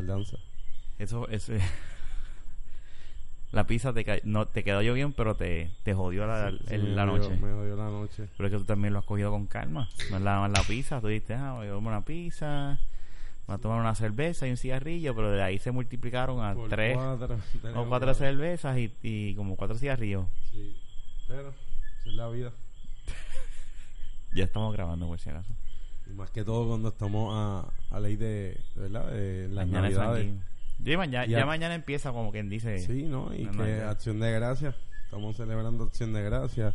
tardanza. Eso, ese... La pizza te, ca- no, te quedó yo bien, pero te, te jodió la, Sí, la noche. Me jodió la noche. Pero es que tú también lo has cogido con calma. No es más la pizza. Tú dijiste, ah, voy a comer una pizza, voy a tomar una cerveza y un cigarrillo, pero de ahí se multiplicaron a Por tres cuatro, o cuatro cervezas y, y como cuatro cigarrillos. Sí. Pero, es la vida. Ya estamos grabando, por si acaso. Más que todo cuando estamos a, a ley de, ¿verdad? De las Mañana es navidades. Ya, mañana, Ya. ya mañana empieza como quien dice. Sí, ¿no? Y que acción de gracias. Estamos celebrando acción de gracias.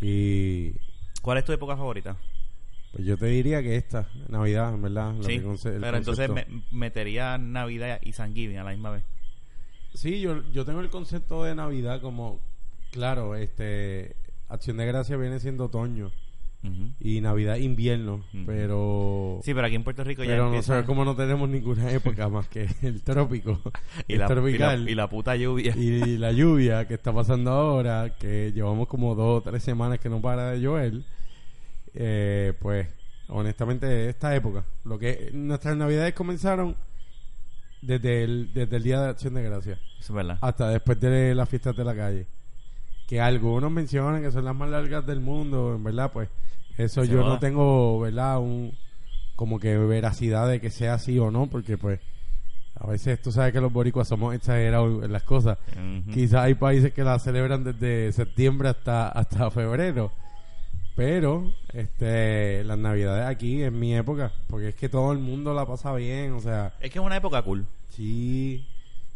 Y ¿Cuál es tu época favorita? pues yo te diría que esta, Navidad, en verdad. Sí, pero entonces me- metería Navidad y San Giving a la misma vez. Sí, yo, yo tengo el concepto de Navidad como, claro, este, acción de gracias viene siendo otoño Y Navidad invierno, pero... Sí, pero aquí en Puerto Rico ya Pero no sabes cómo no tenemos ninguna época más que el trópico, y el la, y, la, tropical y la puta lluvia. y la lluvia que está pasando ahora, que llevamos como dos o tres semanas que no para de llover, eh, pues honestamente esta época, lo que nuestras navidades comenzaron desde el, desde el día de acción de gracias Eso es verdad. hasta después de las fiestas de la calle. Que algunos mencionan que son las más largas del mundo, en verdad, pues eso Se yo no tengo, ¿verdad? Un, como que veracidad de que sea así o no, porque pues a veces tú sabes que los boricuas somos exagerados en las cosas. Quizás hay países que la celebran desde septiembre hasta hasta febrero. Pero este las navidades aquí en mi época, porque es que todo el mundo la pasa bien, o sea, Es que es una época cool. Sí,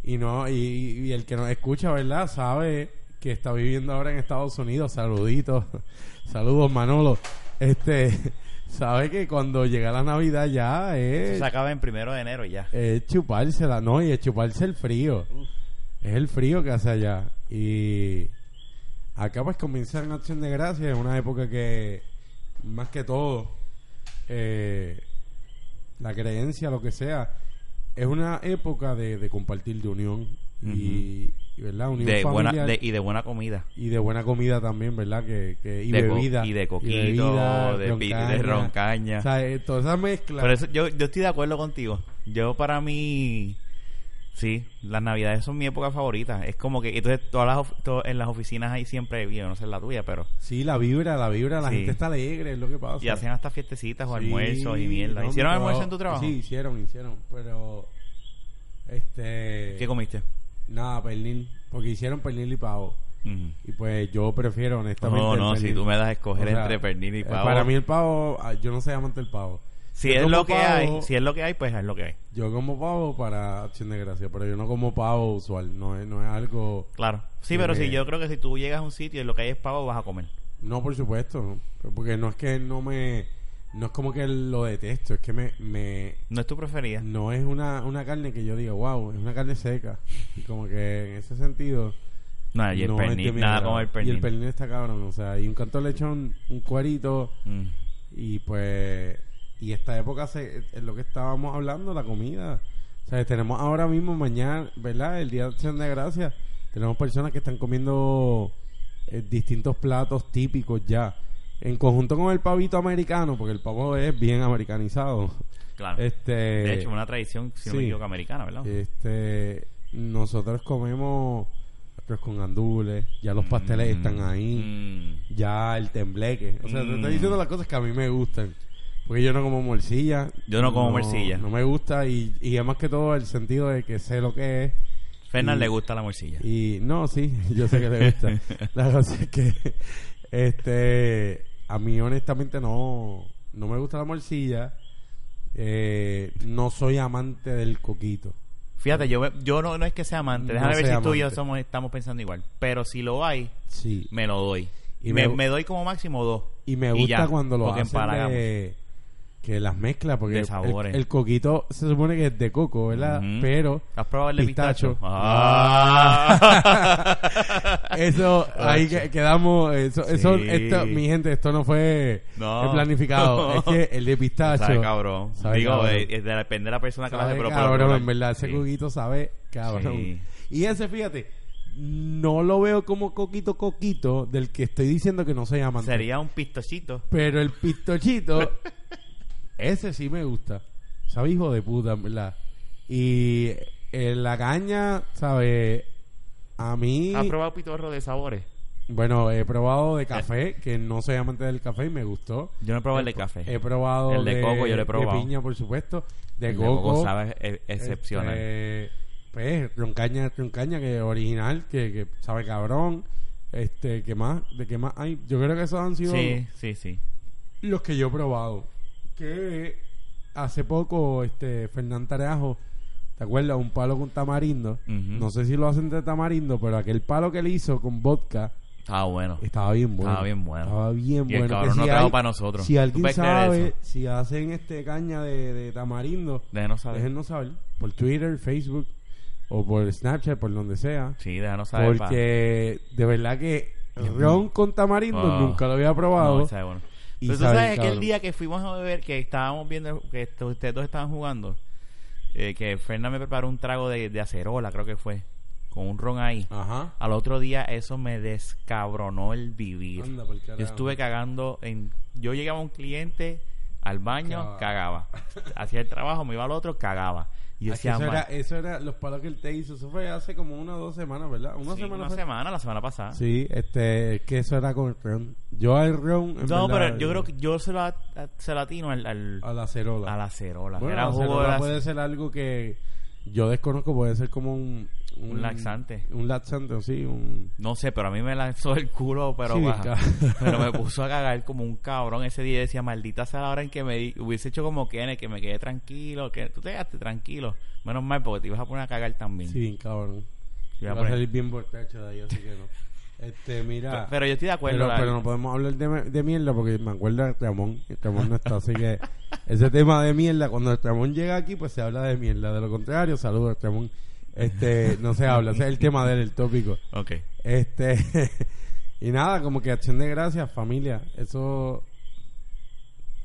y no, y, y el que nos escucha, ¿verdad? Sabe que está viviendo ahora en Estados Unidos. Saluditos, saludos Manolo. Este, sabe que cuando llega la Navidad ya Eso es, se acaba en primero de enero ya. es chupársela, ¿no? Y es chuparse el frío. Es el frío que hace allá. Y acá pues comienza en Acción de Gracias, es una época que, más que todo, eh, la creencia, lo que sea, es una época de, de compartir, de unión y, ¿verdad? Unión De buena, de, y de buena comida. y de buena comida también, ¿verdad? Que, que, y de bebida. y de coquito, bebida, de, pi- de roncaña. roncaña. O sea, eh, toda esa mezcla. Pero eso, yo, yo estoy de acuerdo contigo. Yo para mí, sí, las navidades son mi época favorita. Es como que, entonces todas las, en las oficinas hay siempre, yo no sé la tuya, pero... Sí, la vibra, la vibra, la Sí. gente está alegre, es lo que pasa. Y hacen hasta fiestecitas o Sí, almuerzos y mierda. no, ¿Hicieron almuerzo en tu trabajo? Sí, hicieron, hicieron. Pero, este... ¿Qué comiste? Nada, pernil. Porque hicieron pernil y pavo. Y pues yo prefiero, honestamente. No, el no, si tú me das a escoger O sea, entre pernil y eh, pavo. Para mí el pavo, ah, yo no soy amante del pavo. si yo es lo que pavo- hay, si es lo que hay, pues es lo que hay. Yo como pavo para acción de gracia, pero yo no como pavo usual. No es, no es algo... Claro. Sí, pero si yo creo que si tú llegas a un sitio y lo que hay es pavo, vas a comer. No, por supuesto. Porque no es que no me... No es como que lo detesto, es que me... me No es tu preferida. no es una, una carne que yo diga, wow, es una carne seca. Y como que en ese sentido... No, y el no pernil, nada como el Y pernil. el pernil está cabrón, o sea, y un canto de lechón, un cuerito, Mm. y pues... Y esta época se, es lo que estábamos hablando, la comida. O sea, tenemos ahora mismo, mañana, ¿verdad? El Día de Acción de Gracias. Tenemos personas que están comiendo eh, distintos platos típicos ya. En conjunto con el pavito americano, porque el pavo es bien americanizado. Claro. Este, de hecho, una tradición, si no me sí. equivoco, americana, ¿verdad? este, nosotros comemos arroz con gandules, ya los pasteles Mm, están ahí, mm. ya el tembleque. O sea, te Mm. estoy diciendo las cosas que a mí me gustan. Porque yo no como morcilla. Yo no como morcilla. No me gusta y, y es más que todo el sentido de que sé lo que es. Fernan le gusta la morcilla. Y no, sí, yo sé que le gusta. La cosa es que, este, a mí honestamente no, no me gusta la morcilla. Eh, no soy amante del coquito. Fíjate, yo, yo no, no es que sea amante. No Déjame ver soy si tú y yo amante. somos, estamos pensando igual. Pero si lo hay, Sí. me lo doy. Y Y me, me- me doy como máximo dos. Y me Y gusta ya, cuando lo hacen de, que las mezclas, porque De el- sabores. El, coquito se supone que es de coco, ¿verdad? Pero ¿Has probado el de pistacho? Pistacho. Ah. eso ahí que- quedamos, eso, eso, Sí. esto, mi gente, esto no fue No. planificado, es que el de pistacho Sabe cabrón. Sabe Digo, cabrón. eh, eh, depende de la persona que lo hace, pero cabrón, en verdad, ese Sí. coquito sabe cabrón. Sí. Y ese, fíjate, no lo veo como coquito coquito del que estoy diciendo que no se llama Sería un pistochito. Pero el pistochito, ese sí me gusta. Sabe hijo de puta, en ¿verdad? Y en la caña, ¿sabes? A mí, ¿Has probado pitorro de sabores? bueno, he probado de café, que no soy amante del café y me gustó. Yo no he probado el de café. He probado El de coco yo lo he probado. De piña, por supuesto. De El de coco. coco sabe e- excepcional. Este, pues, roncaña, roncaña, que es original, que, que sabe cabrón. Este, ¿qué más? ¿De qué más hay? Yo creo que esos han sido sí, sí, sí. los que yo he probado. Que hace poco, este, Fernán Tareajo, ¿te acuerdas? Un palo con tamarindo. No sé si lo hacen de tamarindo, pero aquel palo que él hizo con vodka Estaba bueno. estaba bien bueno. Estaba bien bueno. Estaba bien Y el bueno. cabrón Que no si trajo para nosotros. Si ¿Tú alguien sabe, si hacen este caña de, de tamarindo, Déjenos saber. déjennos saber. Por Twitter, Facebook o por Snapchat, por donde sea. Sí, déjanos saber. pa- Porque de verdad que ron con tamarindo Oh. nunca lo había probado. No, sabe bueno. Y Pero tú sabe, sabes que el cabrón. día que fuimos a beber, que estábamos viendo, que esto- ustedes dos estaban jugando, eh, que Fernan me preparó un trago de, de acerola, creo que fue, con un ron ahí. Ajá. Al otro día eso me descabronó el vivir. Anda. Yo estuve cagando en... Yo llegaba a un cliente al baño, Cagaba. cagaba. Hacía el trabajo, me iba al otro, cagaba. Y yo que decía, eso, "Ma- era, eso era los palos que él te hizo. Eso fue hace como una o dos semanas, ¿verdad? Una sí, semana. una fue? semana, la semana pasada. Sí, este, es que eso era con ron. Yo al ron. en No, verdad, pero yo creo que yo se la, se la atino al, al- A la cerola. a la acerola. Bueno, Era la jugo de cerola la- puede ser algo que yo desconozco, puede ser como un... Un laxante. Un laxante, sí, un... No sé, pero a mí me lanzó el culo, pero, Sí, baja. pero me puso a cagar como un cabrón ese día. y Decía, maldita sea la hora en que me di- hubiese hecho como Kenneth, que me quedé tranquilo, que tú te quedaste tranquilo. Menos mal, porque te ibas a poner a cagar también. Sí, cabrón. Te iba a a poner- salir bien borracho de ahí, así que no. Este, mira... Pero yo estoy de acuerdo. Pero, la- pero no podemos hablar de, de mierda porque me acuerdo de Ramón. Ramón no está, así que ese tema de mierda, cuando Ramón llega aquí, pues se habla de mierda. De lo contrario, saludos, Ramón. Este, no se habla, ese es el tema del el tópico. Ok. Este, y nada, como que acción de gracias, familia. Eso,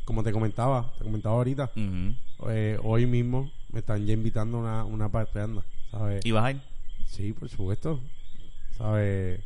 como te comentaba, te comentaba ahorita, eh, hoy mismo me están ya invitando a una, una parteanda, ¿sabes? ¿Y vas a ir? Sí, por supuesto. ¿Sabes?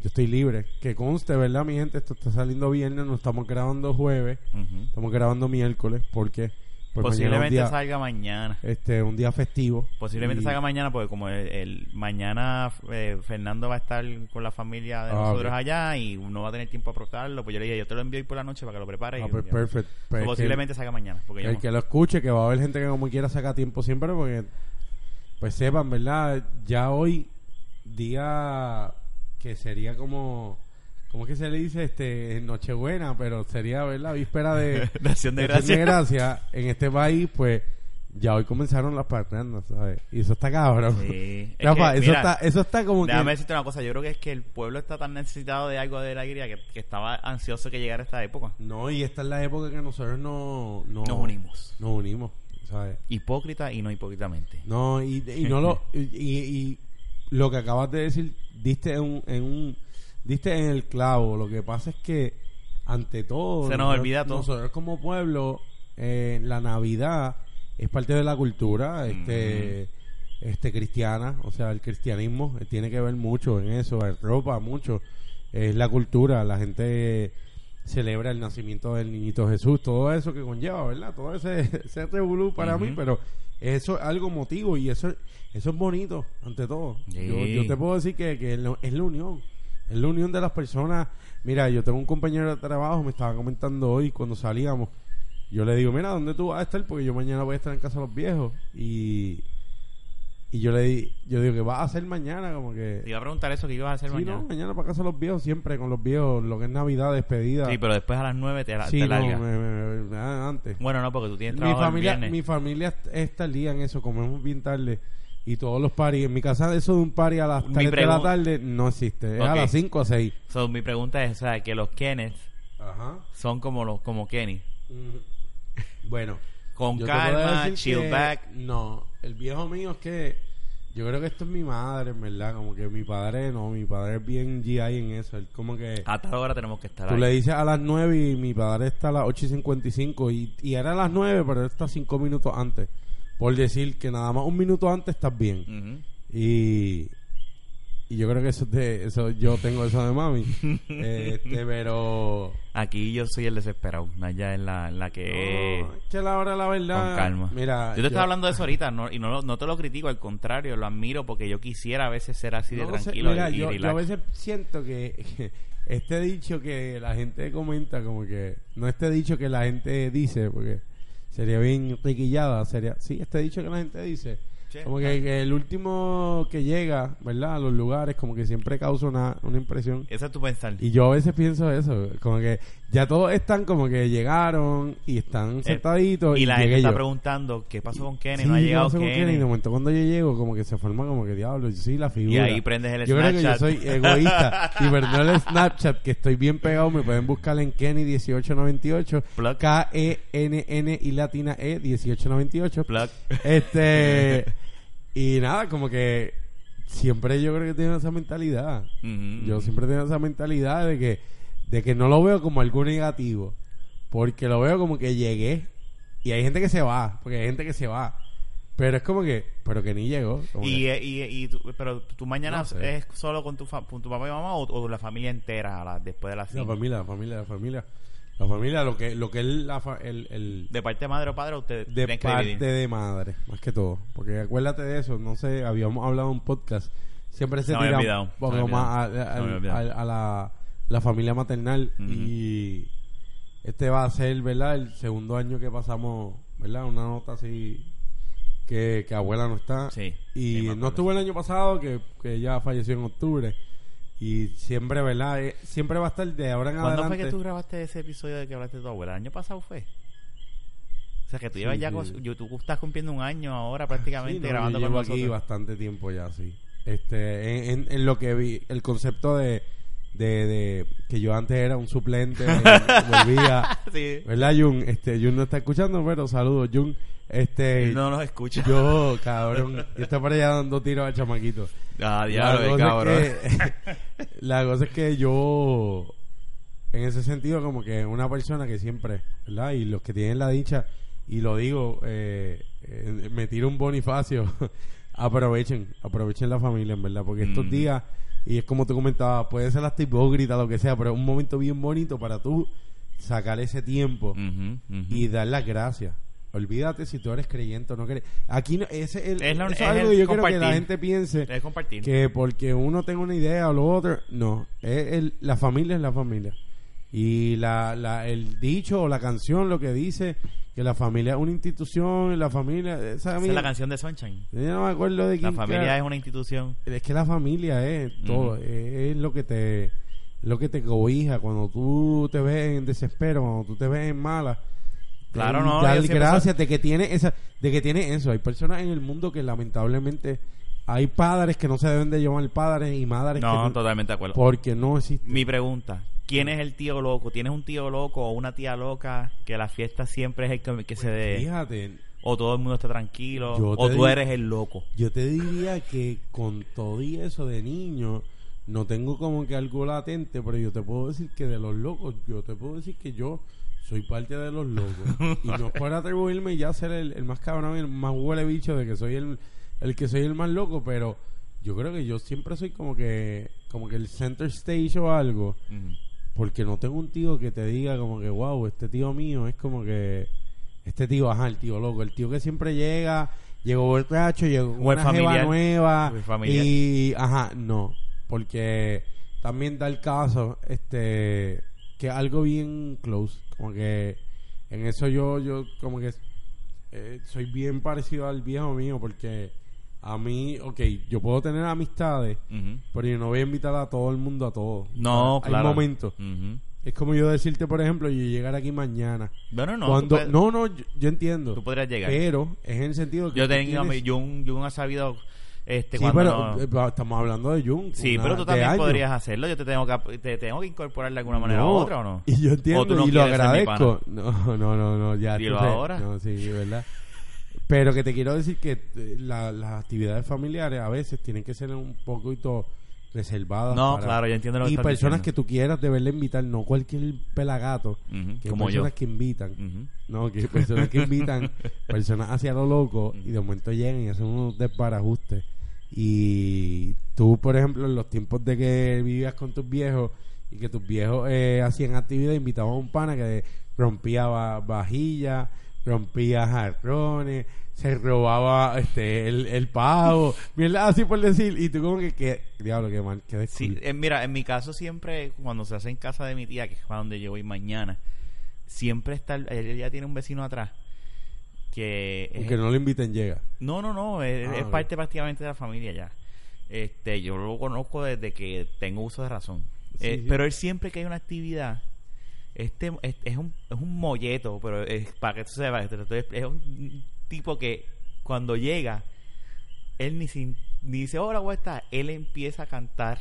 Yo estoy libre. Que conste, ¿verdad, mi gente? Esto está saliendo viernes, no estamos grabando jueves, estamos grabando miércoles, porque pues Posiblemente mañana día, salga mañana. este, un día festivo. Posiblemente Y- salga mañana porque como el, el- mañana eh, Fernando va a estar con la familia de Ah, nosotros allá y no va a tener tiempo a prepararlo, pues yo le dije, yo te lo envío hoy por la noche para que lo prepares. Ah, y pues, ya. perfect. Pues, posiblemente salga mañana. Porque yo el no. que lo escuche, que va a haber gente que como quiera saca tiempo siempre, porque pues sepan, ¿verdad? Ya hoy, día que sería como, ¿cómo es que se le dice? Este, Nochebuena, pero sería, ¿verdad? Víspera de, De Acción de. Gracias. En este país, pues, ya hoy comenzaron las parrandas, ¿sabes? Y eso está cabrón. Sí. Es Rafa, que, eso, mira, está, eso está como que... Déjame decirte una cosa, yo creo que es que el pueblo está tan necesitado de algo de alegría que, que estaba ansioso que llegara esta época. No, y esta es la época que nosotros no... no Nos unimos. Nos unimos, ¿sabes? Hipócrita y no hipócritamente. No, y, y no lo y, y lo que acabas de decir diste en un, en un diste en el clavo. Lo que pasa es que ante todo Se nos nosotros- olvida todo. Nosotros como pueblo eh, la Navidad es parte de la cultura este este cristiana, o sea, el cristianismo eh, tiene que ver mucho en eso, en ropa mucho. Es la cultura, la gente celebra el nacimiento del niñito Jesús, todo eso que conlleva, ¿verdad? Todo ese, ese revolú para mí, pero eso es algo motivo y eso, eso es bonito, ante todo. Sí. Yo, yo te puedo decir que, que es la unión, es la unión de las personas. Mira, yo tengo un compañero de trabajo, me estaba comentando hoy cuando salíamos, yo le digo, mira, ¿dónde tú vas a estar? Porque yo mañana voy a estar en casa de los viejos y... Y yo le di, yo digo, ¿qué vas a hacer mañana? Como que... Te iba a preguntar eso que ibas a hacer Sí, mañana. no, mañana para casa de los viejos, siempre con los viejos, lo que es Navidad, despedida. Sí, pero después a las 9 te, Sí, te no, largas. me- me- me- ah, antes. Bueno, no, porque tú tienes Mi trabajo el familia, mi familia está al día en eso, comemos bien tarde y todos los paris. En mi casa eso de un party a las Mi 3 de la tarde no existe, es a las 5 o 6. So, mi pregunta es, o sea, que los Kenneth Ajá. son como los como Kenny. Bueno, Con calma, chill que- back. No, el viejo mío es que yo creo que esto es mi madre, en verdad, como que mi padre no, mi padre es bien GI en eso, él como que A tal hora tenemos que estar Tú ahí. le dices a las 9 y mi padre está a las 8 y 55 y, y era a las 9, pero él está 5 minutos antes. Por decir que nada más un minuto antes estás bien. Y, y yo creo que eso es de eso yo tengo eso de mami este pero Aquí yo soy el desesperado. Naya es la, la que... no, es que la hora la verdad Con calma. mira yo te estaba hablando de eso ahorita no, y no, no te lo critico, al contrario, lo admiro porque yo quisiera a veces ser así de no sé, tranquilo mira, y, y yo, yo relax. a veces siento que este dicho que la gente comenta como que no este dicho que la gente dice porque sería bien riquillada sería sí este dicho que la gente dice como que, que el último que llega verdad a los lugares como que siempre causa una, una impresión. Ese es tu pensar. y yo a veces pienso eso como que ya todos están como que llegaron y están sentaditos Eh, y la gente está yo. preguntando qué pasó con Kenny, Sí, no ha ¿qué llegado pasó con Kenny. Kenny? De momento cuando yo llego, como que se forma como que diablo, yo soy la Y figura. ahí prendes el Yo creo que yo Snapchat. soy egoísta. y perdón el Snapchat, que estoy bien pegado, me pueden buscar en Kenny1898. Plug. K-E-N-N y latina E 1898. Plug. Este. y nada, como que siempre yo creo que tengo esa mentalidad. Ujú. Yo siempre tengo esa mentalidad de que, de que no lo veo como algo negativo. Porque lo veo como que llegué. Y hay gente que se va. Porque hay gente que se va. Pero es como que, pero que ni llegó. Y, que- eh, y, y tú- pero tu mañana No sé. es solo con tu, fa- con tu papá y mamá o, o la familia entera la- después de las la cinco? familia, la familia, la familia. La familia, lo que, lo que es la fa- el, el, De parte de madre o padre, ustedes de que parte dividir. de madre, más que todo. Porque acuérdate de eso, no sé, habíamos hablado en un podcast. Siempre se había tira un poco más a- a la, la familia maternal. Y este va a ser, ¿verdad? El segundo año que pasamos, ¿verdad? Una nota así que, que abuela no está. Sí, Y sí, no estuvo el año pasado, que, que ella falleció en octubre. Y siempre, ¿verdad? Eh, siempre va a estar de ahora en ¿Cuándo adelante. fue que tú grabaste ese episodio de que hablaste de tu abuela? ¿El año pasado fue? O sea, que tú Sí, llevas ya... con- yo- tú estás cumpliendo un año ahora prácticamente Sí, no, grabando yo con llevo nosotros. aquí bastante tiempo ya, sí. Este, en, en- en lo que vi, el concepto de, de, de que yo antes era un suplente, volvía, sí. ¿verdad, Jun? Este, Jun no está escuchando, pero saludos, Jun. Este, no nos escucha. yo, cabrón, yo está por allá dando tiros al chamaquito. Ah, La diablo, cosa cabrón. es que- la cosa es que yo, en ese sentido, como que una persona que siempre, ¿verdad? Y los que tienen la dicha, y lo digo, eh, eh, me tiro un bonifacio, aprovechen, aprovechen la familia, en verdad, porque estos Mm. días, y es como tú comentabas, puede ser hasta hipócrita, lo que sea, pero es un momento bien bonito para tú sacar ese tiempo y dar las gracias. Olvídate si tú eres creyente o no crees. Aquí no, ese es, el, Es la- es algo el yo quiero que la gente piense Es compartir. que porque uno tenga una idea o lo otro, no, es el- la familia es la familia. Y la, la, el dicho o la canción lo que dice que la familia es una institución, la familia, esa, Esa es la canción de Sunshine. yo no me acuerdo de La quién familia era. es una institución. es que la familia es todo, es, es lo que te lo que te cobija cuando tú te ves en desespero, cuando tú te ves en mala. Claro, no, Dar gracias de que tiene esa de que tiene eso. Hay personas en el mundo que lamentablemente hay padres que no se deben de llamar padres y madres No, que totalmente de acuerdo. porque no existe. Mi pregunta, ¿quién es el tío loco? ¿Tienes un tío loco o una tía loca que la fiesta siempre es el que, que se dé? Fíjate, O todo el mundo está tranquilo. O tú eres el loco. yo te diría que con todo y eso de niño no tengo como que algo latente, pero yo te puedo decir que de los locos, yo te puedo decir que yo soy parte de los locos. y no para atribuirme ya ser el, el más cabrón, el más huele bicho de que soy el, el que soy el más loco, pero yo creo que yo siempre soy como que como que el center stage o algo. Porque no tengo un tío que te diga como que, wow, este tío mío es como que... Este tío, ajá, el tío loco. El tío que siempre llega, llegó borracho, llegó con una jeva familiar. nueva. El familiar. Y, ajá, no. Porque también da el caso, este... Que algo bien close. Como que en eso yo, yo como que... eh, soy bien parecido al viejo mío porque a mí, ok, yo puedo tener amistades, pero yo no voy a invitar a todo el mundo a todo. No, Hay claro. momentos. Ujú. Es como yo decirte, por ejemplo, yo llegar aquí mañana. Bueno, no. cuando puedes- no, no, yo, yo entiendo. tú podrías llegar. Pero es en el sentido que Yo tengo tienes- Jun, Jun ha sabido este Sí, cuando pero no- eh, estamos hablando de Jung. Sí, pero tú también años. podrías hacerlo. Yo te tengo que te tengo que incorporar de alguna manera No, u otra o no. Y yo ¿O entiendo y lo agradezco. No, no, no, no, ya. Dilo ahora. No, sí, verdad. Pero que te quiero decir que eh, la- las actividades familiares a veces tienen que ser un poquito reservadas. No, para- claro, yo entiendo lo que Y personas que tú quieras deberle invitar, no cualquier pelagato. Ujú, Que como yo. personas que invitan. No, que personas que invitan personas hacia lo loco y de momento llegan y hacen unos desbarajustes Y tú, por ejemplo, en los tiempos de que vivías con tus viejos y que tus viejos eh, hacían actividad, invitaban a un pana que rompía va- vajilla, rompía jarrones, se robaba este el, el pavo, mierda así por decir. Y tú como que, que diablo, que mal, que Sí, eh, mira, en mi caso siempre, cuando se hace en casa de mi tía, que es para donde yo voy mañana, siempre está, el- ella ya tiene un vecino atrás que... Aunque no lo inviten, llega. no, no, no, es, Ah, es parte prácticamente de la familia ya. Este, yo lo conozco desde que tengo uso de razón. Sí, Eh, sí. Pero él siempre que hay una actividad, este es, es un, es un molleto, pero es, para que tú sepas, te lo estoy- es un tipo que cuando llega, él ni, sin, ni dice, hola, ¿cómo estás? Él empieza a cantar.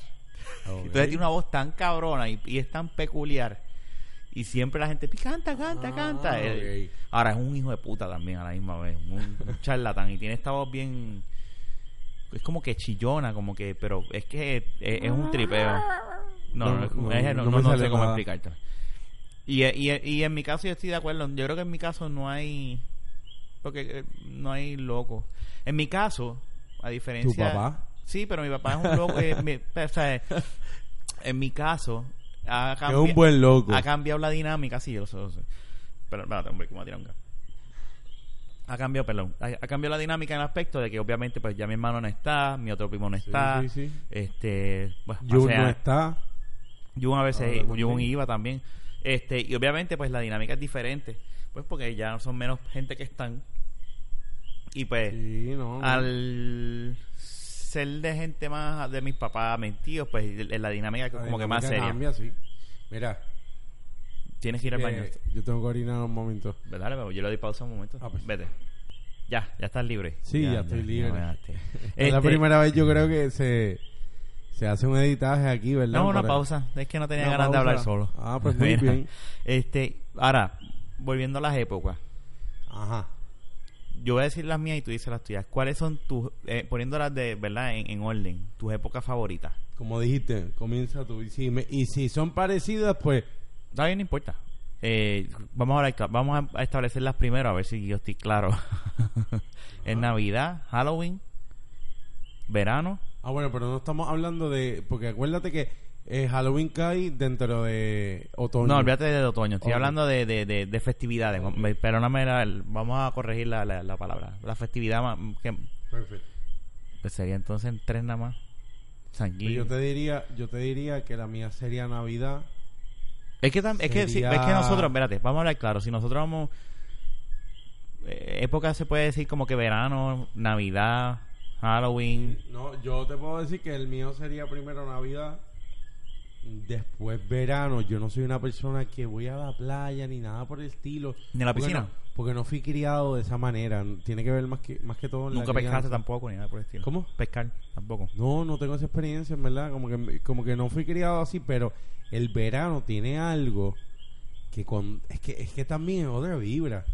Entonces tiene una voz tan cabrona y, y es tan peculiar. Y siempre la gente, "Pi, canta, canta, Ah, canta. Él- ok. ahora es un hijo de puta también a la misma vez. Un, un charlatán. Y tiene esta voz bien. Es como que chillona, como que. Pero es que es, es un tripeo. No, no, No, no, sé cómo nada. Y, y, y en mi caso yo estoy de acuerdo. Yo creo que en mi caso no hay. Porque eh, no hay loco. En mi caso, a diferencia. ¿Tu papá? Sí, pero mi papá es un loco. eh, mi- o sea, en mi caso. Ha Que es un buen loco. ha cambiado la dinámica, sí, yo lo sé, lo sé. Pero, espérate, hombre, que me voy a tirar un gas. Ha cambiado, perdón. Ha, ha cambiado la dinámica en el aspecto de que obviamente pues ya mi hermano no está, mi otro primo no está. sí, sí. Este, bueno, Jun o sea, no está. Jun a veces. Jun iba también. Este, y obviamente pues la dinámica es diferente. Pues porque ya son menos gente que están. Y pues Sí, no. al ser de gente más de mis papás, mis tíos, pues la dinámica es como que más seria. cambia, sí. Mira, Tienes que ir al baño. yo tengo que orinar un momento. Dale, pero yo le doy pausa un momento. Ah, pues. Vete. Ya, ya estás libre. Sí, ya estoy libre. Es la Este, primera vez yo creo que se, se hace un editaje aquí, ¿verdad? No, una Para- pausa. Es que no tenía Una ganas de hablar solo. Ah, pues muy bien. Este, ahora, volviendo a las épocas. Ajá. Yo voy a decir las mías y tú dices las tuyas. ¿Cuáles son tus, eh, poniéndolas de, verdad, en, en orden, tus épocas favoritas? Como dijiste, comienza tú. Y si, me- y si son parecidas, pues... Está bien, no importa. Eh, vamos, a, vamos a establecerlas primero, a ver si yo estoy claro. es Navidad, Halloween, verano. Ah, bueno, pero no estamos hablando de... Porque acuérdate que eh, Halloween cae dentro de otoño. No, olvídate de otoño. Estoy hablando de, de, de, de festividades. Ok. Me- Perdóname, la- vamos a corregir la, la, la palabra. La festividad más, que Perfecto. pues sería entonces en tres nada más. San Gil. Yo te diría, yo te diría que la mía sería Navidad. Es que, tam- es, que, sería- es que nosotros, espérate, vamos a hablar claro. Si nosotros vamos. eh, época se puede decir como que verano, Navidad, Halloween. No, yo te puedo decir que el mío sería primero Navidad, después verano. Yo no soy una persona que voy a la playa ni nada por el estilo. ¿Ni a la Porque piscina? no- porque no fui criado de esa manera. Tiene que ver más que más que todo en la Nunca pescaste crianza. tampoco, ni nada por el estilo. ¿Cómo? Pescar tampoco. No, no tengo esa experiencia, en verdad. Como que, como que no fui criado así, pero el verano tiene algo que con es que es que también es otra vibra.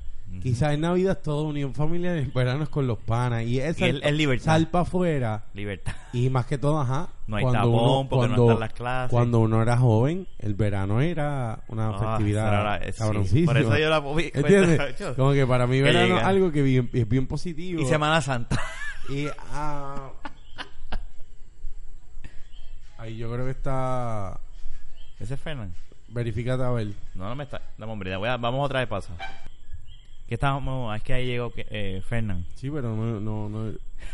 Quizás en Navidad es todo unión familiar, en verano es con los panas y es Y el- el libertad. sal para afuera Libertad. y más que todo, ajá. No hay tapón porque no están las clases. Cuando uno era joven, el verano era una Ah, festividad sí. Por eso yo la ¿Entiendes? Yo- Como que para mí verano es algo que bien- es bien positivo. Y Semana Santa. Y ah, ahí yo creo que está Ese es Fernán. verificate a ver. No, no me está. Dame, hombre, voy a- vamos otra vez pausa. ¿Qué estábamos? Es que ahí llegó que, eh, Fernán. Sí, pero no, no, no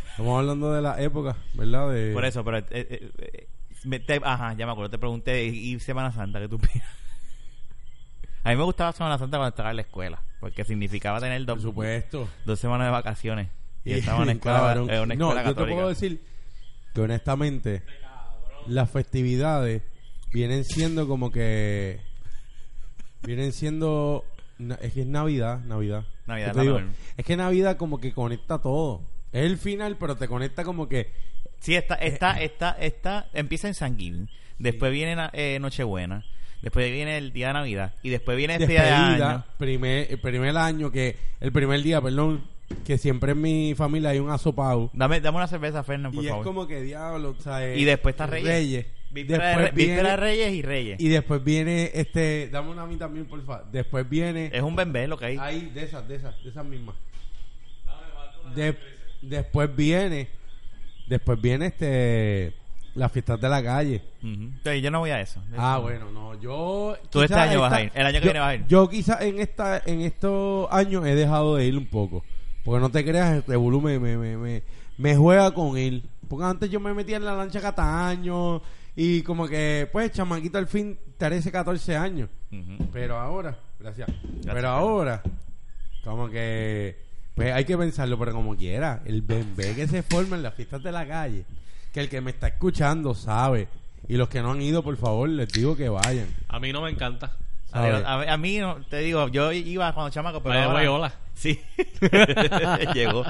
estamos hablando de la época, ¿verdad? De, Por eso, pero. eh, eh, eh, me- te- ajá, ya me acuerdo. Te pregunté. ¿Y Semana Santa qué tú opinas? A mí me gustaba Semana Santa cuando estaba en la escuela. Porque significaba tener por dos, supuesto. dos semanas de vacaciones. Y, Y estaba en una escuela, una no, escuela yo te católica. puedo decir que honestamente las festividades vienen siendo como que vienen siendo na- es que es Navidad, Navidad. Navidad, te digo, es que Navidad como que conecta todo. Es el final, pero te conecta como que Sí, está, Eh, está, está, está, empieza en San Gil, después viene eh, Nochebuena, después viene el día de Navidad y después viene el día de año. primer, el primer año que el primer día, perdón, que siempre en mi familia hay un asopado. Dame, dame una cerveza, Fernán, por Y favor. es como que diablo, o sea, Y después está Reyes. Víspera, de, Después Re- Víspera viene, Reyes y Reyes. y después viene este, dame una a mí también, por favor. Después viene es un bembé lo que hay. ahí de esas, de esas, de esas mismas. De- después viene Después viene este las fiestas de la calle. Ujú. Entonces, yo no voy a eso. Ah, bueno, no, yo Tú este año vas a ir. El año que yo- viene vas a ir. Yo quizás en esta en estos años he dejado de ir un poco, porque no te creas, este volumen me, me, me, me juega con él. Porque antes yo me metía en la lancha Cataño y como que pues chamaquito al fin 13, 14 años. Pero ahora, gracias. pero ahora, como que, pues hay que pensarlo, pero como quiera, el bembé que se forma en las fiestas de la calle, que el que me está escuchando sabe, y los que no han ido, por favor, les digo que vayan. A mí no me encanta. A, a- a mí, no, te digo, yo iba cuando chamaco, pero Vaya, ahora... hola. Sí. Llegó.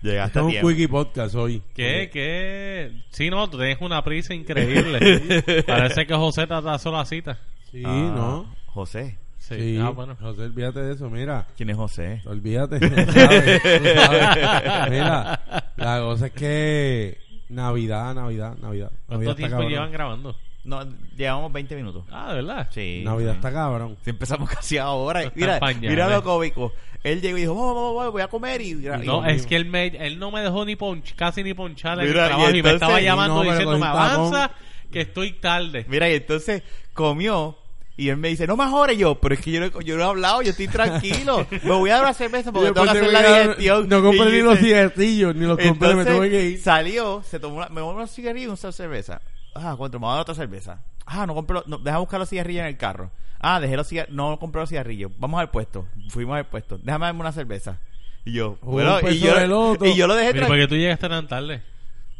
Llegaste a es un tiempo. quickie podcast hoy. ¿Qué? ¿Qué? Sí, no, tú tienes una prisa increíble. Parece que José te atrasó la cita. Sí, Ah, ¿no? José. Sí. Sí, Ah, bueno. José, olvídate de eso, mira. ¿Quién es José? Olvídate, tú sabes, tú sabes. Mira, la cosa es que Navidad, Navidad, Navidad. ¿Cuánto Navidad está tiempo cabrón. llevan grabando? No, llevamos 20 minutos. Ah, ¿de verdad? Sí. Navidad está cabrón. Si empezamos casi ahora. Mira, mira lo cómico. Él llegó y dijo, vamos, vamos, vamos, voy a comer y... y- No, es que él, me, él no me dejó ni ponch, casi ni ponchar en Mira, el trabajo y y, me estaba entonces- llamando No, diciendo, me avanza, que estoy tarde. Mira, y entonces comió y él me dice, no me jores yo, pero es que yo no, yo no he hablado, yo estoy tranquilo. Me voy a dar una cerveza porque tengo que hacer la digestión. No compré Y ni los cigarrillos, ni los compré, me tuve que Entonces ir. salió, se tomó una, me tomó unos cigarrillos y una cerveza. Ah, cuánto, me va a dar otra cerveza. Ah, no compré, los- no, deja buscar los cigarrillos en el carro. Ah, dejé los cigarrillos, no compré los cigarrillos. Vamos al puesto. Fuimos al puesto. Déjame darme una cerveza. Y yo, bueno, y yo, y yo lo dejé Mira, ¿por qué tú llegaste tan tarde?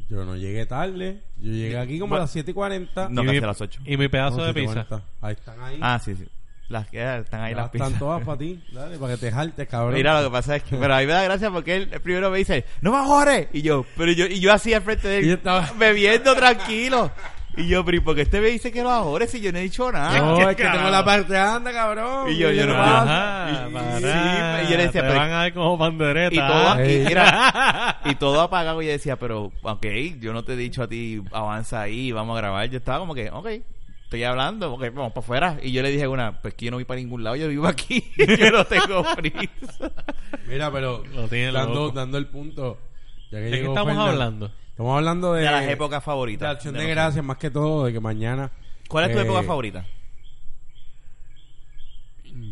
Yo no llegué tarde. Yo llegué aquí como a las 7 y 40. No, y, casi mi, a las 8. y mi pedazo de pizza. Ahí están ahí. Ah, sí, sí. Las que están ahí Ya las están pizzas. todas para ti. Dale, para que te jaltes, cabrón. Mira, lo que pasa es que, pero a mí me da gracia porque él primero me dice, no me jores. Y yo, pero yo, y yo así al frente de él, estaba- bebiendo tranquilo. Y yo, pero ¿y por qué este me dice que no ajores si yo no he dicho nada? No, es que tengo la parte anda, cabrón. Y yo- yo no. Ajá, Y- para. sí, y yo le decía, te pero- van a ver como pandereta. Y todo, y, Ey. mira, y todo apagado y yo decía, pero, ok, yo no te he dicho a ti, avanza ahí, vamos a grabar. Yo estaba como que, ok, estoy hablando, ok, vamos para afuera. Y yo le dije a una, pues que yo no voy para ningún lado, yo vivo aquí, yo no tengo prisa. Mira, pero dando, el punto. Ya que ¿De qué llegó estamos Fernan, hablando? Estamos hablando de, De las épocas de favoritas. acción de, nosotros. gracias, más que todo, de que mañana. ¿Cuál es tu eh, época favorita?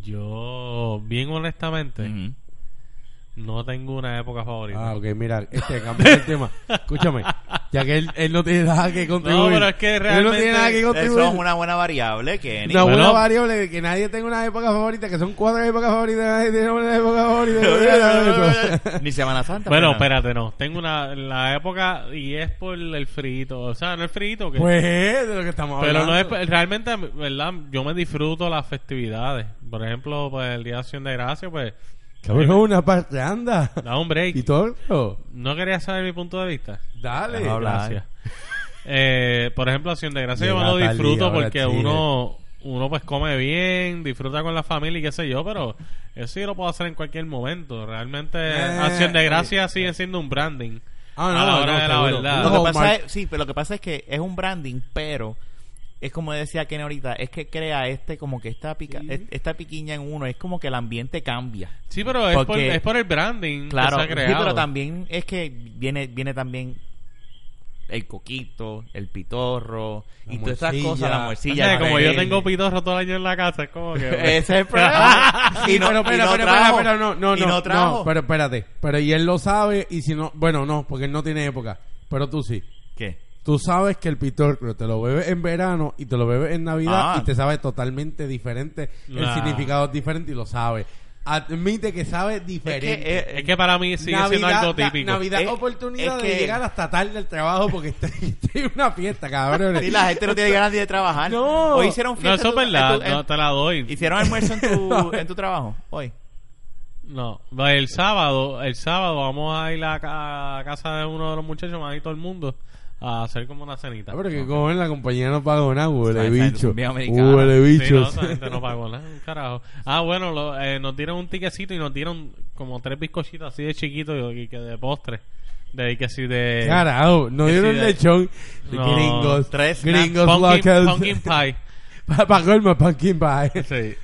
Yo, bien honestamente. No tengo una época favorita. Ah, ok, mira, este, cambia el tema. Escúchame, ya que él, él no tiene nada que contribuir. pero es que Él no realmente tiene nada que contribuir. Eso es una buena variable, Kenny. Una buena Bueno. variable de que nadie tenga una época favorita, que son cuatro épocas favoritas, nadie tiene una época favorita. Ni Semana Santa. Bueno, pues, espérate, no. Tengo una la época y es por el frito. O sea, no el frito, que pues de lo que estamos pero hablando. no es realmente, ¿verdad? Yo me disfruto las festividades. Por ejemplo, pues el Día de Acción de Gracia, pues Cabrón, una parte anda. da un break. Y todo. No quería saber mi punto de vista. Dale. Hablar. Gracias. Eh, por ejemplo, Acción de Gracia yo lo disfruto día, porque uno uno pues come bien, disfruta con la familia y qué sé yo, pero eso yo lo puedo hacer en cualquier momento. Realmente Eh, Acción de Gracia eh, sigue siendo un branding. Ah, a la hora de la seguro. verdad. Lo No, que pasa es, sí, pero lo que pasa es que es un branding, pero es como decía Ken ahorita, es que crea este como que esta pica, Sí. es- esta piquiña en uno, es como que el ambiente cambia. Sí, pero es por, es por el branding Claro, que se sí, ha creado. pero también es que viene viene también el coquito, el pitorro La y todas estas morcilla. cosas, la O morcilla. sea, el como yo tengo pitorro todo el año en la casa, es como que... Ese es el problema. y no, pero, y pero, no pero, trajo. pero, no, no, y no, no trajo. no, pero espérate. Pero y él lo sabe y si no, bueno, no, porque él no tiene época. Pero tú sí. ¿Qué? Tú sabes que el pitorro te lo bebes en verano y te lo bebes en Navidad Ah. y te sabe totalmente diferente. El Nah. significado es diferente y lo sabe. Admite que sabe Es diferente. que, eh, Es que para mí sigue siendo algo típico. Navidad, Es- oportunidad es de llegar hasta tarde del trabajo porque está, en una fiesta, cabrón. Sí, la gente no tiene ganas ni de trabajar. No. Hoy hicieron No, fiesta. eso es verdad, tu- no te la doy. Hicieron almuerzo en tu, en tu trabajo hoy. No, el sábado, el sábado vamos a ir a, ca- a casa de uno de los muchachos, más ahí todo el mundo, a hacer como una cenita. Ah, pero que cojones la compañía no pagó nada, huele bicho. es. Huele Sí, no, gente no pagó nada, un carajo. Ah, bueno, lo- eh, nos dieron un tiquecito y nos dieron como tres bizcochitos así de chiquitos y, y que de postre. De que si de... Carajo, no dieron de- lechón. No, gringos. tres gringos pumpkin, pumpkin pie. Para colmo, pumpkin pie. Sí.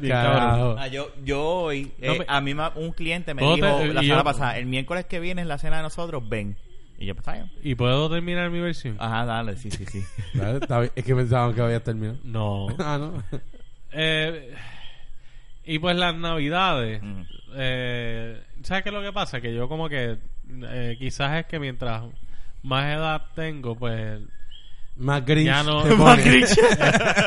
Bien carajo. Ah, yo, yo hoy, eh, a mí un cliente me ¿Cómo dijo te- la semana yo- pasada, el miércoles que viene es la cena de nosotros, ven. Y yo, pues está bien. ¿Y puedo terminar mi versión? Ajá, dale, sí, sí, sí. Dale, está bien. Es que pensaban que había terminado. No. Ah, no. Eh, y pues las navidades. Mm. Eh, ¿Sabes qué es lo que pasa? Que yo como que eh, quizás es que mientras más edad tengo, pues Más gris. ya no... te pone.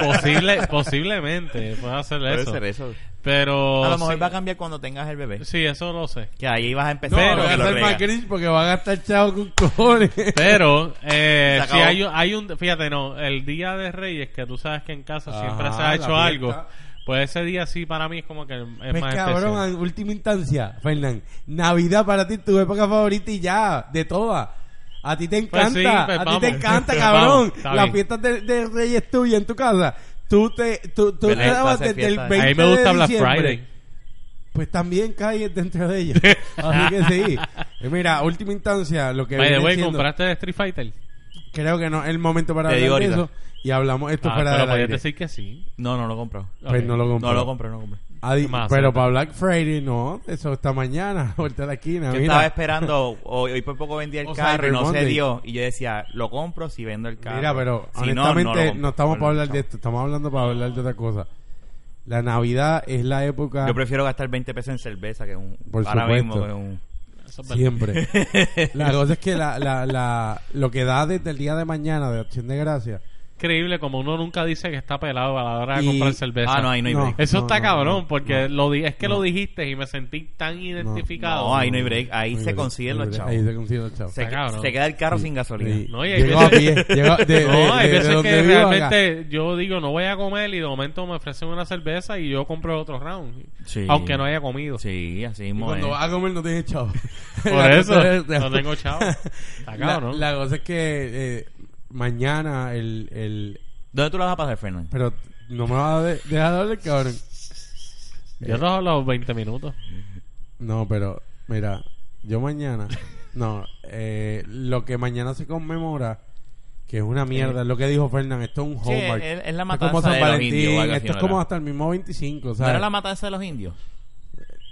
Posible, posiblemente puede hacer Puede eso. ser eso. Pero... A lo mejor sí, va a cambiar cuando tengas el bebé. sí, eso lo sé. Que ahí vas a empezar No, Pero- a va a ser más gris porque va a gastar chavo con cojones. Pero, eh, si hay, un- hay un, fíjate, no, el día de Reyes, que tú sabes que en casa siempre Ajá, se ha hecho fiesta. algo, pues ese día sí para mí es como que es Pues más cabrón, especial. en última instancia, Fernán, Navidad para ti tu época favorita y ya, de todas. A ti te encanta, Pues sí, pues a ti te encanta, cabrón. vamos, Las fiestas de, de Reyes tuyas en tu casa. Tú te, tú, tú te Fiesta, dabas desde el fiesta. 20 A mí me gusta de Black diciembre. Friday. Pues también cae dentro de ellos. Así que sí. Y mira, última instancia, lo que By the viene way, siendo- ¿compraste Street Fighter? creo que no es el momento para Te digo hablar de ahorita. eso y hablamos esto Ah, fuera pero del podías aire. decir que sí. No, no lo compro. Pues Ok. no lo compró. No lo compré, no lo compré. Adi- pero para Black Friday no, eso está mañana, vuelta a la esquina. Yo mira. estaba esperando, hoy, hoy por poco vendí el O carro y no se dio. Y yo decía, lo compro si vendo el carro. Mira, pero Si honestamente no estamos para hablar de esto, estamos hablando para hablar de otra cosa. La Navidad es la época Yo prefiero gastar 20 pesos en cerveza que un... Por ahora supuesto. mismo que un... Siempre. la cosa es que la, la, la, lo que da desde el día de mañana de Acción de Gracia. Increíble como uno nunca dice que está pelado a la hora de Y- comprar cerveza. Ah, no, ahí no hay No. break. Eso No, está no, cabrón, no, porque no. lo di es que No. lo dijiste y me sentí tan identificado. No, ahí no hay break. Ahí se consiguen los chavos. Ahí se consiguen los chavos. Se, Está cabrón. se queda el carro sin gasolina. Sí. No, y hay a veces- pie, llegó de, de, No, hay de- de veces donde que vivo acá. realmente yo digo no voy a comer y de momento me ofrecen una cerveza y yo compro otro round. Sí. Aunque no haya comido. Sí, así Y mismo cuando es. vas a comer no tienes chavo. Por eso, no tengo chavo. Está La, cabrón. la cosa es que eh, mañana el, el... ¿Dónde tú lo vas a pasar, Fernando? Pero no me vas a de- dejar de hablar, cabrón. Yo te hablo los 20 minutos. No, pero mira, yo mañana, no, eh, lo que mañana se conmemora, que es una mierda, es lo que dijo Fernán, esto es un Sí, Hallmark. es, es la es matanza como San de los Valentín, indios. algo así, esto es ¿no como hasta el mismo 25, ¿No ¿sabes? era la matanza de los indios?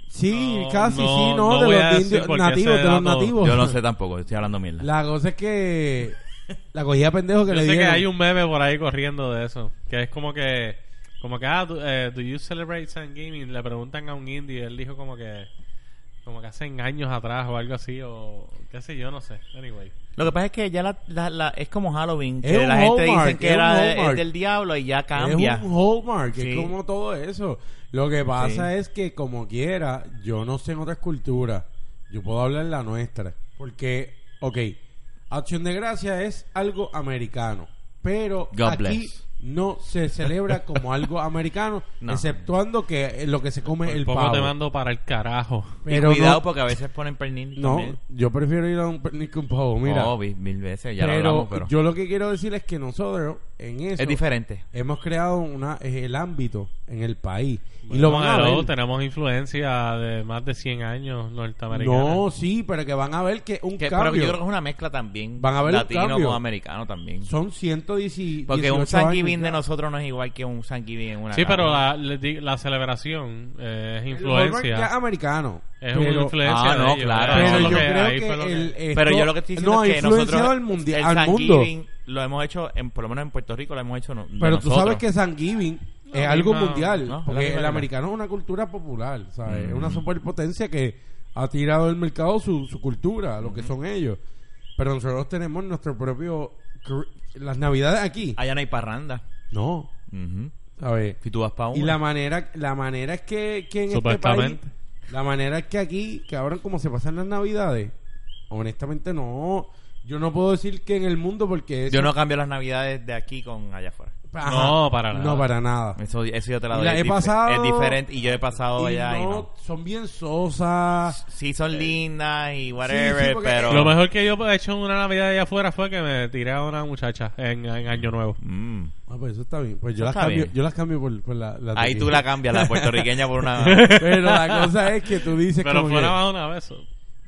Sí, No, casi, no, sí, no, no de los indios nativos, de los nativos. Yo no sé tampoco, estoy hablando mierda. La cosa es que la cogía pendejo que Yo le sé que hay un meme por ahí corriendo de eso. Que es como que, como que, ah, do, eh, do you celebrate Thanksgiving? Le preguntan a un indie y él dijo como que, como que hace años atrás o algo así, o qué sé yo, no sé. Anyway. Lo que pasa es que ya la, la- la- es como Halloween, Es que un la gente Hallmark, dice que es era de- es del diablo y ya cambia. Es un hallmark, Sí. es como todo eso. Lo que pasa Sí. es que como quiera, yo no sé en otras culturas, yo puedo hablar en la nuestra, porque, ok, Acción de Gracia es algo americano, pero God aquí bless. no se celebra como algo americano, No. exceptuando que eh, lo que se come Por el poco pavo. te mando para el carajo. Pero y cuidado no, porque a veces ponen pernil no, también. yo prefiero ir a un picnic con pavo, mira. Oh, mil, mil veces, ya lo pero, hablamos, pero... yo lo que quiero decir es que nosotros en eso Es diferente. hemos creado una el ámbito en el país y lo Bueno, van a ver. tenemos influencia de más de 100 años norteamericana. No, sí, pero que van a ver que un Que- pero cambio. yo creo que es una mezcla también. Van a ver un latino con americano también. Son 118 Porque un Thanksgiving de nosotros no es igual que un Thanksgiving en una Sí, pero casa. la, la celebración eh, es El influencia. es americano. Es pero, una influencia Ah, de no, ellos. claro. Pero yo creo que, lo que- el, esto Pero yo lo que estoy diciendo no, ha es que influenciado nosotros al, mundi- el al mundo. Lo hemos hecho, en, por lo menos en Puerto Rico lo hemos hecho no- Pero tú sabes que Thanksgiving es La algo mundial. no, porque el americano es una cultura popular, ¿sabes? Es una superpotencia que ha tirado del mercado su, su cultura, lo que son ellos. Pero nosotros tenemos nuestro propio... Las navidades aquí. Allá no hay parranda. No, Ujú. ¿sabes? Si tú vas para Y la manera, la manera es que, que en este país, Supuestamente. la manera es que aquí, que ahora como se pasan las navidades, honestamente no, yo no puedo decir que en el mundo porque eso- Yo no cambio las navidades de aquí con allá afuera. Ajá. No, para nada. no para nada. Eso, eso yo te la Y doy. la es he dif- pasado- Es diferente. Y yo he pasado Y allá y no, no. son bien sosas. Sí, son lindas y whatever, Sí, sí, porque- pero. Lo mejor que yo he hecho en una Navidad allá afuera fue que me tiré a una muchacha en, en Año Nuevo. Mm. Ah, pues eso está bien. Pues yo Eso las cambio, bien. yo las cambio por, por la, de Ahí tú la cambias, la puertorriqueña, por una. Pero la cosa es que tú dices Pero como fuera que, más una vez.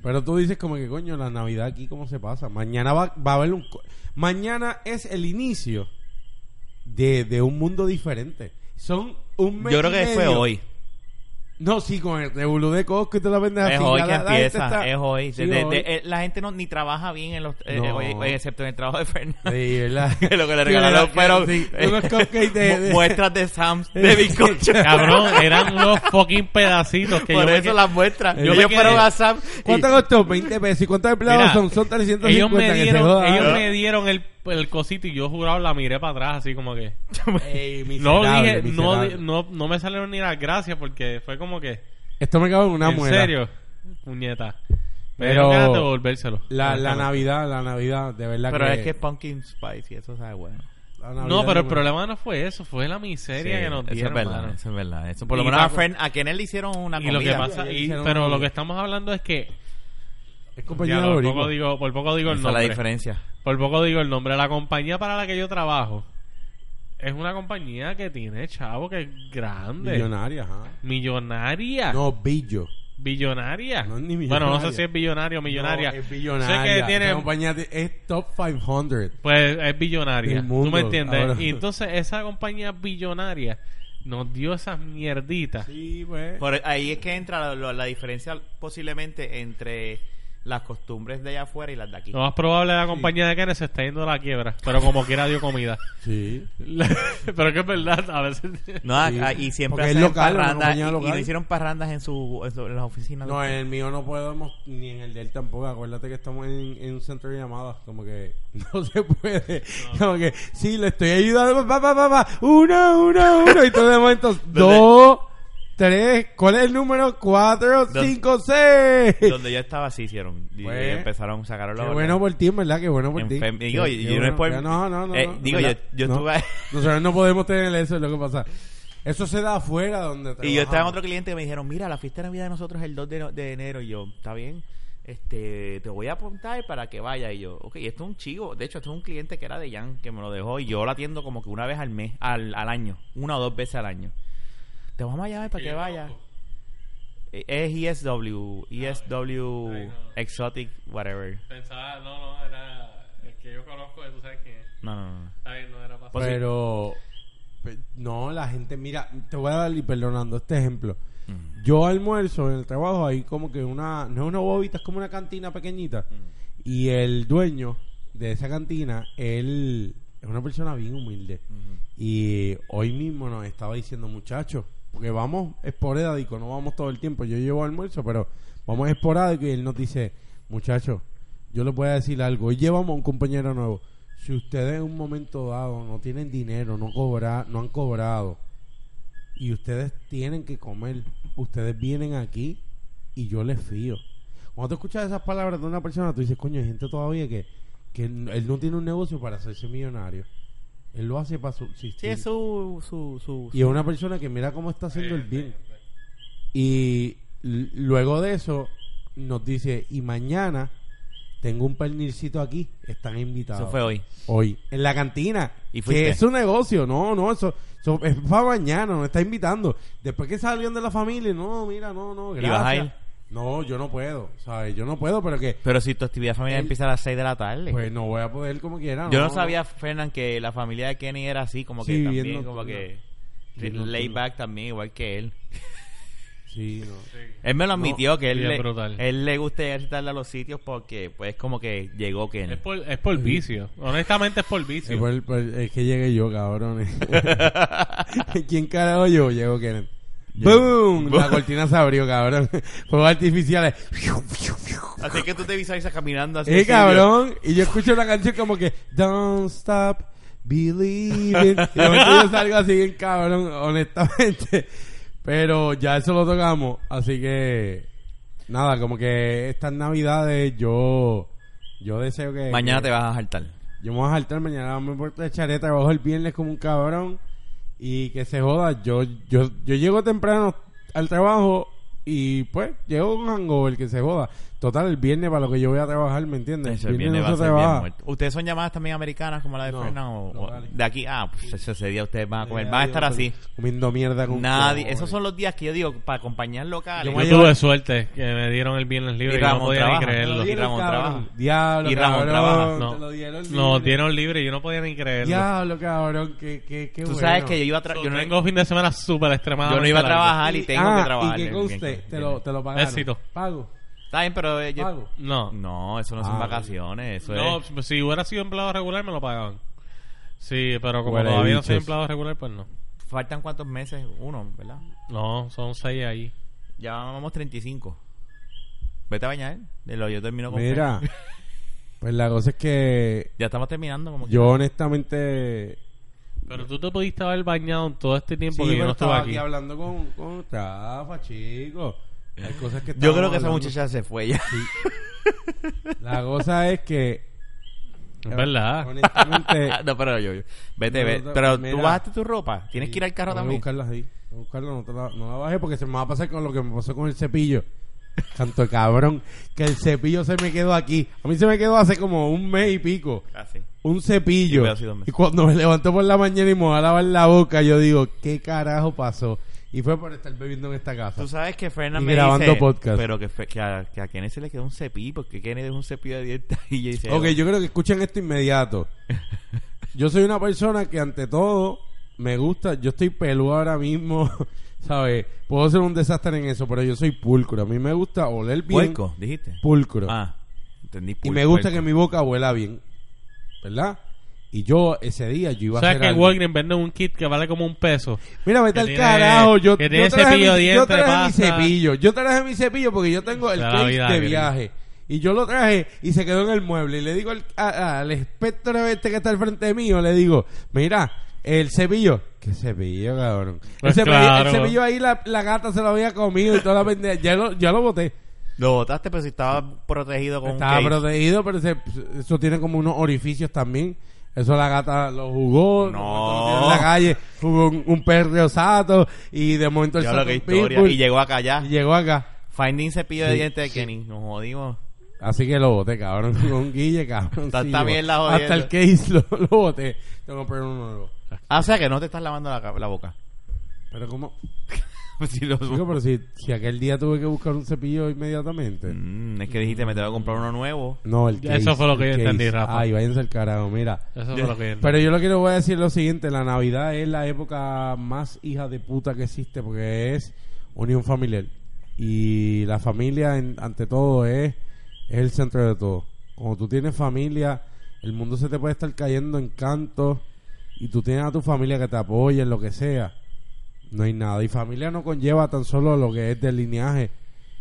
Pero tú dices como que coño, la Navidad aquí cómo se pasa. Mañana va, va a haber un mañana es el inicio de, de un mundo diferente. Son un mes Yo creo y que fue hoy. No, sí, con el revolú de Costco y toda la pendeja. Es sí, hoy ya que la- la empieza, está- es hoy. Sí, De- de- hoy. eh, la gente no ni trabaja bien en los eh, No. hoy- hoy, excepto en el trabajo de Fernando. Sí, ¿verdad? Que lo que le Sí, regalaron ¿verdad? fueron Sí, eh, unos cupcakes de- de- mu- muestras de Sam's de bizcocho. Cabrón, eran unos fucking pedacitos que Por yo me eso que- las muestras. Yo Ellos me fueron a Sam's. y- ¿Cuánto costó? 20 pesos. ¿Y cuántos empleados Mira, son? Son 350 ellos me dieron, ellos me dieron el, el cosito y yo jurado la miré para atrás así como que Ey, no dije no, di- no no me salieron ni las gracias porque fue como que Esto me cago en una en muela. serio puñeta Pero- pero ganas de devolvérselo La, la. Navidad, la Navidad, de verdad Pero que... es que es pumpkin spice y eso sabe bueno. la Navidad no pero el problema no fue eso fue la miseria que nos eso dieron es verdad, mano. eso es verdad. Eso por lo Y menos a, pa- Fern, a Kenneth le hicieron una y lo que pasa y- hicieron pero lo que estamos hablando es que Es compañía ya, por poco digo por poco digo el Esa es la nombre diferencia. por poco digo el nombre la compañía para la que yo trabajo es una compañía que tiene chavo que es grande Millonaria, ajá. millonaria No, billo. billonaria No es ni bueno no millonaria. sé si es billonario o millonaria No, es billonaria. sé que tiene Esa compañía de- es top 500. pues es billonaria mundo, tú me entiendes ahora. y entonces esa compañía billonaria nos dio esas mierditas Sí, pues. Por ahí es que entra la, la- la diferencia posiblemente entre las costumbres de allá afuera y las de aquí. lo más probable la compañía de Kenneth se está yendo a la quiebra pero como quiera dio comida Sí. pero que es verdad a veces No, a- Sí. a- y siempre es hacen local, parrandas y- no hicieron parrandas en, su, en, su- en las oficinas. No, en el mío no podemos, ni en el de él tampoco. Acuérdate que estamos en, en un centro de llamadas. Como que no se puede. Como que, sí, le estoy ayudando. Pa, pa, pa, pa. Uno, uno, uno. Y todo de momento, dos, tres. ¿Cuál es el número? Cuatro, ¿Dónde- cinco, seis. Donde yo estaba sí hicieron. Y Pues, empezaron, sacaron los Qué bueno por ti, ¿verdad? Qué bueno por ti. Digo, no bueno. No, no, no. Eh, no, digo, ¿verdad? yo- yo No. estuve- Nosotros no podemos tener eso, es lo que pasa. Eso se da afuera donde Y yo estaba en trabajamos. otro cliente que me dijeron, mira, la fiesta de Navidad de nosotros es el 2 de, de enero. Y yo, está bien, este te voy a apuntar para que vaya. Y yo, ok, esto es un chivo. De hecho, esto es un cliente que era de Jan, que me lo dejó. Y yo lo atiendo como que una vez al mes, al, al año. Una o dos veces al año. Te vamos a llamar para que vaya. Eh, Es ESW, ESW Ay, no. Exotic, whatever. Pensaba, no, no, era el que yo conozco, tú sabes quién es. No, no, no. Está bien, no era para Pues sí. Pero, pe- no, la gente, mira, te voy a dar y perdonando este ejemplo. Mm. Yo almuerzo en el trabajo, hay como que una, no es una bobita, es como una cantina pequeñita. Y el dueño de esa cantina, él es una persona bien humilde. Y hoy mismo nos estaba diciendo, muchachos, porque vamos esporádico, no vamos todo el tiempo. Yo llevo almuerzo, pero vamos esporádico. Y él nos dice, muchachos, yo les voy a decir algo. Hoy llevamos a un compañero nuevo. Si ustedes en un momento dado no tienen dinero, no, cobra, no han cobrado, y ustedes tienen que comer, ustedes vienen aquí y yo les fío. Cuando tú escuchas esas palabras de una persona, tú dices, coño, hay gente todavía que, que él no tiene un negocio para hacerse millonario. Él lo hace para subsistir. Sí, es su, su, su, Y es una persona que mira cómo está haciendo el bien. Y luego de eso nos dice, y mañana tengo un pernilcito aquí, están invitados. Eso fue hoy. Hoy, en la cantina. ¿Y que es su negocio, no, no, eso, eso es para mañana, nos está invitando. Después que salieron de la familia, no, mira, no, no, ¿Y gracias. vas a ir? No, yo no puedo, ¿sabes? Yo no puedo, pero que, Pero si tu actividad familiar Él- empieza a las 6 de la tarde. pues no voy a poder como quiera. Yo no sabía, Fernán, que la familia de Kenny era así, como que Sí, también, bien como que Bien laid back también, igual que él. Sí, no. Él me lo admitió que él le, brutal. él le gusta ir a los sitios porque, pues, como que llegó Kenny. Es por, es por vicio. Honestamente es por vicio. Es, por- por- es que llegué yo, cabrón. ¿Quién carajo yo? Llegó Kenneth. ¡Boom! La cortina se abrió, cabrón. Fuegos artificiales. Así que tú te visualizas caminando así. ¡Eh, cabrón! Y yo escucho una canción como que Don't stop believing. Y de momento yo salgo así cabrón, honestamente. Pero ya eso lo tocamos. Así que... Nada, como que estas navidades yo... Yo deseo que... Mañana que- te vas a saltar. Yo me voy a saltar mañana, me voy a echaré trabajo el viernes como un cabrón y que se joda. Yo, yo, yo llego temprano al trabajo y pues llego un hangover que se joda. Total, el viernes para lo que yo voy a trabajar, ¿me entiendes? Eso, el viernes va a no se ser bien trabaja. muerto. ¿Ustedes son llamadas también americanas como la de No, Fernan? O, o locales. de aquí, ah, pues ese, día ustedes van a comer. Van a estar así. Comiendo mierda con Nadie. Esos son los días que yo digo para compañías locales. Yo Yo a tuve llevar- suerte que me dieron el viernes libre Y y, no Ramón podía trabaja. ni creerlo. Y dieron, Ramón trabaja. Diablo, Y Ramón cabrón, trabaja. No, dieron nos dieron libre y yo no podía ni creerlo. Diablo, cabrón, que, que, que Tú bueno. sabes que yo iba a tra- So, yo no tengo fin de semana súper extremadamente yo no iba a trabajar y tengo ah, que trabajar. Te lo, te lo pagaron. Éxito. Pago, Está bien, pero eh, yo- pago. No, No, eso no son Ah, vacaciones. Eso no, es... pues, si hubiera sido empleado regular me lo pagaban. Sí, pero como Huele todavía no bichos. soy empleado regular, pues no. ¿Faltan cuántos meses? Uno, ¿verdad? No, son seis ahí. Ya vamos 35. Vete a bañar. De lo yo termino con Mira, pues la cosa es que Ya estamos terminando como que- yo honestamente... Pero tú te pudiste haber bañado en todo este tiempo Sí, que yo no estaba aquí. aquí hablando con, con Rafa, chicos. Hay cosas que Yo creo que esa muchacha se fue ya. La cosa es que... Es verdad. Honestamente... no, pero yo, yo- Vete, No, ve. no, pero mira. tú bajaste tu ropa. Tienes que ir al carro que también. buscarla ahí. Tengo que buscarla, no, te la, no la bajé porque se me va a pasar con lo que me pasó con el cepillo. Canto de cabrón, que el cepillo se me quedó aquí. A mí se me quedó hace como un mes y pico. Ah, sí. Un cepillo. Y cuando me levanto por la mañana y me voy a lavar la boca, yo digo, ¿qué carajo pasó? Y fue por estar bebiendo en esta casa. Tú sabes que Fernan Y me grabando dice... podcast. Pero que, a, que a Kenneth se le quedó un cepillo. Porque Kenneth es un cepillo de dientes. Y yo dice... Ok, yo creo que escuchen esto inmediato. Yo soy una persona que ante todo me gusta, yo estoy peludo ahora mismo, ¿sabes? Puedo ser un desastre en eso, pero yo soy pulcro. A mí me gusta oler bien. Puerco, dijiste. Pulcro. Ah, entendí. y me gusta puerco. que mi boca huela bien. ¿Verdad? Y yo ese día yo iba O a sea hacer que en algo. Walgreens venden un kit que vale como un peso. Mira, vete que al carajo. Yo, que yo traje, cepillo mi, de yo traje mi cepillo. Yo traje mi cepillo porque yo tengo el vida, de viaje. Y yo lo traje y se quedó en el mueble. Y le digo al, a- al espectro este que está al frente mío, le digo, mira, el cepillo. ¿Qué cepillo, cabrón? Pues el, cepillo, claro. el cepillo ahí la, la gata se lo había comido y toda la pendeja. Ya lo, ya lo boté. Lo botaste, pero si estaba protegido con Estaba un case. protegido, pero ese- eso tiene como unos orificios también. Eso la gata lo jugó. de No. En la calle jugó un, un perro sato y de momento el historia. Y llegó acá ya. y llegó acá. Finding cepillo de Sí, dientes de sí. Kenny. Nos jodimos. Así que lo boté, cabrón. Con Guille, cabrón. Está- bien la. Hasta el case lo, lo boté. Tengo que comprar uno nuevo. Ah, o sea que no te estás lavando la, la boca. Pero como... Si lo- Digo, pero si, si aquel día tuve que buscar un cepillo inmediatamente. Mm, es que dijiste, me tengo que comprar uno nuevo. No, el case. Eso fue lo que yo entendí. Rafa. Ay, váyanse al carajo, mira. Eso fue lo que yo Pero yo lo que les voy a decir es lo siguiente, la Navidad es la época más hija de puta que existe porque es unión familiar. Y la familia en- ante todo es, es el centro de todo. Cuando tú tienes familia, el mundo se te puede estar cayendo en cantos y tú tienes a tu familia que te apoye en lo que sea. No hay nada. Y familia no conlleva tan solo lo que es del lineaje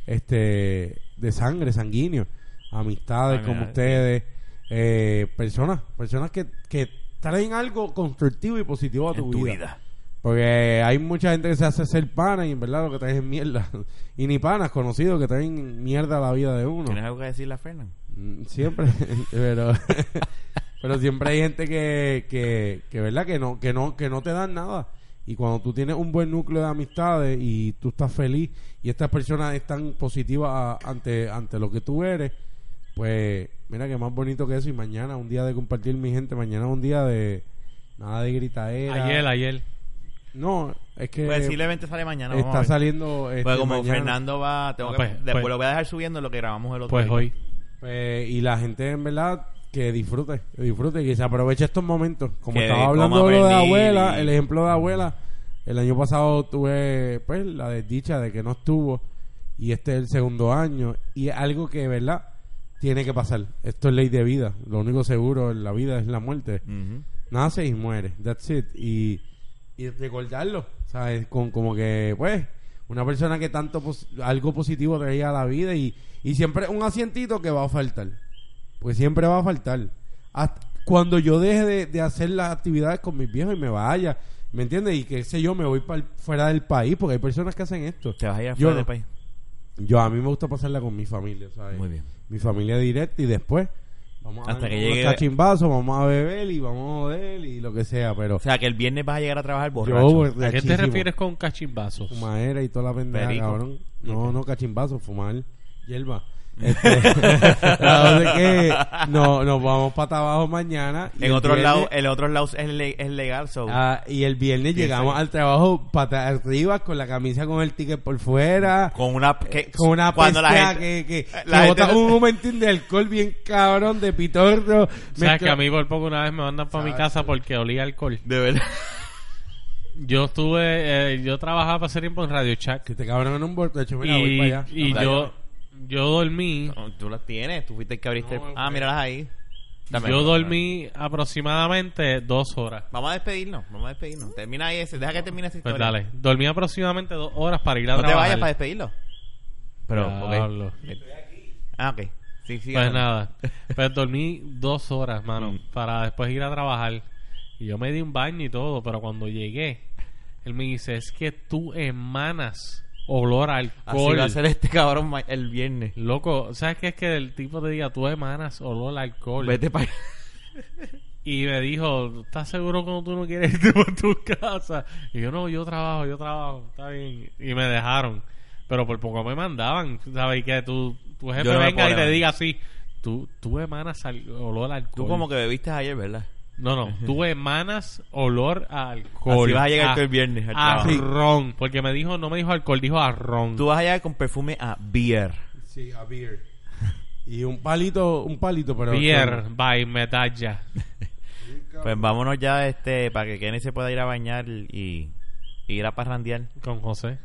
este de sangre, sanguíneo. Amistades como ustedes, eh, personas, personas que, que traen algo constructivo y positivo a tu, En tu vida. vida. Porque hay mucha gente que se hace ser pana y en verdad lo que traen es mierda. y ni panas conocidos que traen mierda a la vida de uno. ¿Tienes algo que decirle a Fernan? Mm, Siempre, pero pero siempre hay gente que, que, que verdad que no, que no, que no te dan nada. Y cuando tú tienes un buen núcleo de amistades y tú estás feliz y estas personas están positivas a- ante, ante lo que tú eres, pues mira que más bonito que eso. Y mañana un día de compartir mi gente, mañana un día de nada de gritaera. Ayer, ayer. No, es que Pues posiblemente sale mañana. vamos a está ver. saliendo. este, Pues como mañana. Fernando va, tengo Ah, que, pues, después pues. lo voy a dejar subiendo lo que grabamos el otro Pues día. hoy. Pues, y la gente en verdad que disfrute, que disfrute y que se aproveche estos momentos. Como Que estaba hablando de lo de abuela, el ejemplo de abuela, el año pasado tuve pues la desdicha de que no estuvo y este es el segundo año y es algo que, ¿verdad? Tiene que pasar. Esto es ley de vida. Lo único seguro en la vida es la muerte. Ujú. Nace y muere. That's it. Y, y recordarlo, ¿sabes? Con, como que, pues, una persona que tanto pos- algo positivo traía a la vida y, y siempre un asientito que va a faltar. Porque siempre va a faltar. Hasta cuando yo deje de, de hacer las actividades con mis viejos y me vaya, ¿me entiendes? Y que sé yo, me voy pa'l- fuera del país, porque hay personas que hacen esto. Te vas a ir Yo afuera no. del país. Yo a mí me gusta pasarla con mi familia, ¿sabes? Muy bien. Mi familia directa y después Vamos a Hasta dar que llegue- cachimbazos, vamos a beber y vamos a joder y lo que sea, pero O sea, que el viernes vas a llegar a trabajar yo borracho. ¿A qué te refieres con cachimbazos? Fumadera y toda la pendeja, Perico. cabrón. No, no, cachimbazo, fumar hierba. Este, la cosa es que no, nos vamos para abajo mañana. y en el otros viernes- lados, en otros lados es, le- es legal, so. Ah, y el viernes llegamos al trabajo pata arriba con la camisa con el ticket por fuera. con una que, Con una cuando la gente- que, que, la que gente bota un momentín de alcohol bien cabrón, de pitorro. ¿Sabes mezcla- que a mí por poco una vez me mandan para mi casa porque olía alcohol? de verdad. Yo estuve, eh, yo trabajaba para hacer tiempo en Radio Shack Que te cabrón en un borracho, mira, voy y, para allá. y yo, yo dormí, No, tú las tienes, tú fuiste el que abriste. No, el- Ah, míralas ahí. Dame, yo dormí aproximadamente dos horas. Vamos a despedirnos, vamos a despedirnos. Termina ahí ese, deja que termine esa Pues historia. dale, dormí aproximadamente dos horas para ir a No te trabajar. vayas para despedirlo. Pero, ok. Ah, ok. Sí, sí. Pues nada, pues dormí dos horas, mano, Mm. para después ir a trabajar. Y yo me di un baño y todo, pero cuando llegué, él me dice, es que tú emanas olor a Así alcohol. va a ser este cabrón el viernes. Loco, ¿sabes qué es que el tipo te diga, tú emanas olor a alcohol? Vete para Y me dijo, ¿estás seguro que tú no quieres irte por tu casa? Y yo, no, yo trabajo, yo trabajo, está bien. Y me dejaron. Pero por poco me mandaban, ¿sabes? Y que tu, tu jefe Yo no me venga y te diga así, tú, tú emanas olor a alcohol. Tú como que bebiste ayer, ¿verdad? No, no, tú emanas olor a alcohol. Así vas a llegar A- tú el viernes al A trabajo. ron. Porque me dijo, no me dijo alcohol, dijo a ron. Tú vas a llegar con perfume a beer. Sí, a beer. Y un palito, un palito, pero... Beer by medalla. Pues vámonos ya este para que Kenny se pueda ir a bañar y, y ir a parrandear. Con José.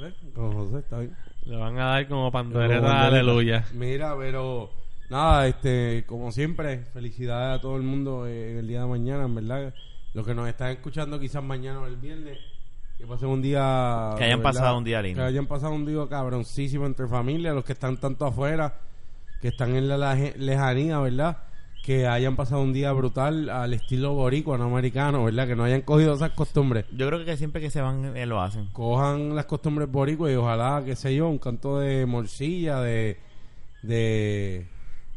¿Eh? Con José, está bien. Le van a dar como Como pandereta, aleluya. Mira, pero nada, este, como siempre, felicidades a todo el mundo eh, en el día de mañana, en verdad. Los que nos están escuchando quizás mañana o el viernes, que pasen un día... Que hayan verdad, pasado un día lindo. Que hayan pasado un día cabroncísimo entre familia, los que están tanto afuera, que están en la lejanía, ¿verdad? Que hayan pasado un día brutal al estilo boricua, no americano, ¿verdad? Que no hayan cogido esas costumbres. Yo creo que siempre que se van eh, lo hacen. cojan las costumbres boricuas y ojalá, qué sé yo, un canto de morcilla, de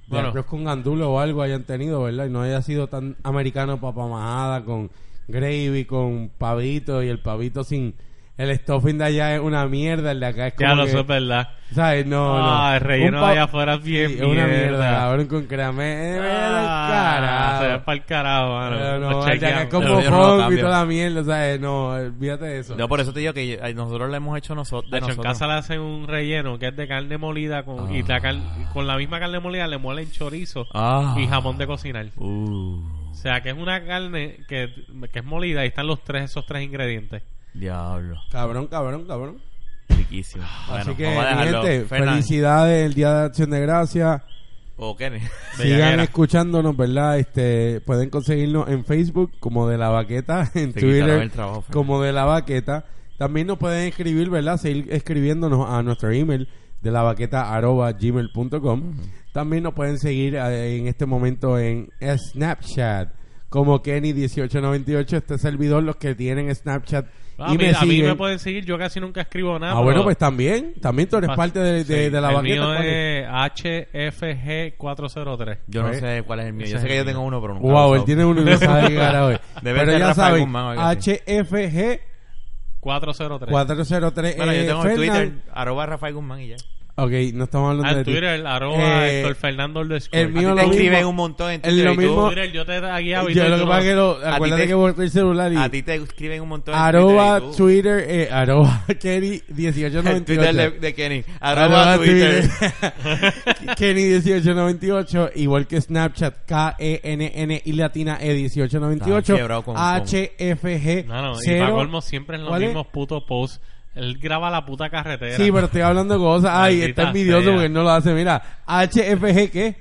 Bueno. arroz con gandulo o algo hayan tenido, ¿verdad? Y no haya sido tan americano papamajada con gravy, con pavito y el pavito sin... El stuffing de allá es una mierda, el de acá es como Ya lo que- sé, verdad. ¿Sabes? No, no. Ah, el relleno de allá afuera es bien Sí, es una mierda, mierda. cabrón, con crema. Eh, Ah, carajo. se ve para el carajo, mano. Pero no, el de acá es como no funk y cambio. toda la mierda, ¿sabes? No, olvídate de eso. Yo por eso te digo que nosotros lo hemos hecho nosotros. De De hecho, en casa le hacen un relleno que es de carne molida con, y la car- con la misma carne molida le muelen chorizo Ah. y jamón de cocinar. Uh, O sea, que es una carne que, que es molida y están los tres esos tres ingredientes. Diablo. Cabrón, cabrón, cabrón. Riquísimo. Bueno, Así que, vamos a mi dejarlo. gente, Fernan. felicidades el Día de Acción de Gracias. O Kenny. Sigan escuchándonos, ¿verdad? Este, pueden conseguirnos en Facebook como de la baqueta, en Te quitaron Twitter el trabajo, Fernan. como de la baqueta. También nos pueden escribir, ¿verdad? Seguir escribiéndonos a nuestro email de la baqueta arroba gmail.com. También nos pueden seguir eh, en este momento en Snapchat como Kenny1898, este servidor, los que tienen Snapchat Ah, y a, mí, me a mí me pueden seguir, yo casi nunca escribo nada. Ah, bueno, pues también. También tú eres parte de, de- sí, de la el baqueta. mío ¿cuál es? es HFG403. Yo no Pues, sé cuál es el mío. Yo sé que yo el tengo mío. uno, pero nunca Wow, él tiene uno y no sabe qué es. Debe Pero ya Rafael saben. HFG 403. 403. Bueno, yo eh, tengo Twitter, arroba Rafael Guzmán y ya. Ok, no estamos hablando Ah, de ti. Twitter, el arroba Eh, Héctor Fernando underscore. el mío A ti lo te mismo. escriben un montón en El Twitter lo y tú- mismo- Twitter, yo te he guiado y Yo lo que pasa es que lo, ti acuérdate te- que boté el celular y A ti te escriben un montón en arroba Twitter. y tú- Twitter, eh, arroba Kenny El Twitter 1898. de, de Kenny. Arroba Twitter. Kenny 1898, igual que Snapchat, K-E-N-N y latina E 1898, Estaba quebrado con- con- HFG No, no, y 0. para colmo siempre en los mismos putos posts. Él graba la puta carretera. Sí, pero estoy hablando de cosas. Ay, Maldita está envidioso sea. porque él no lo hace. Mira, HFG, ¿qué?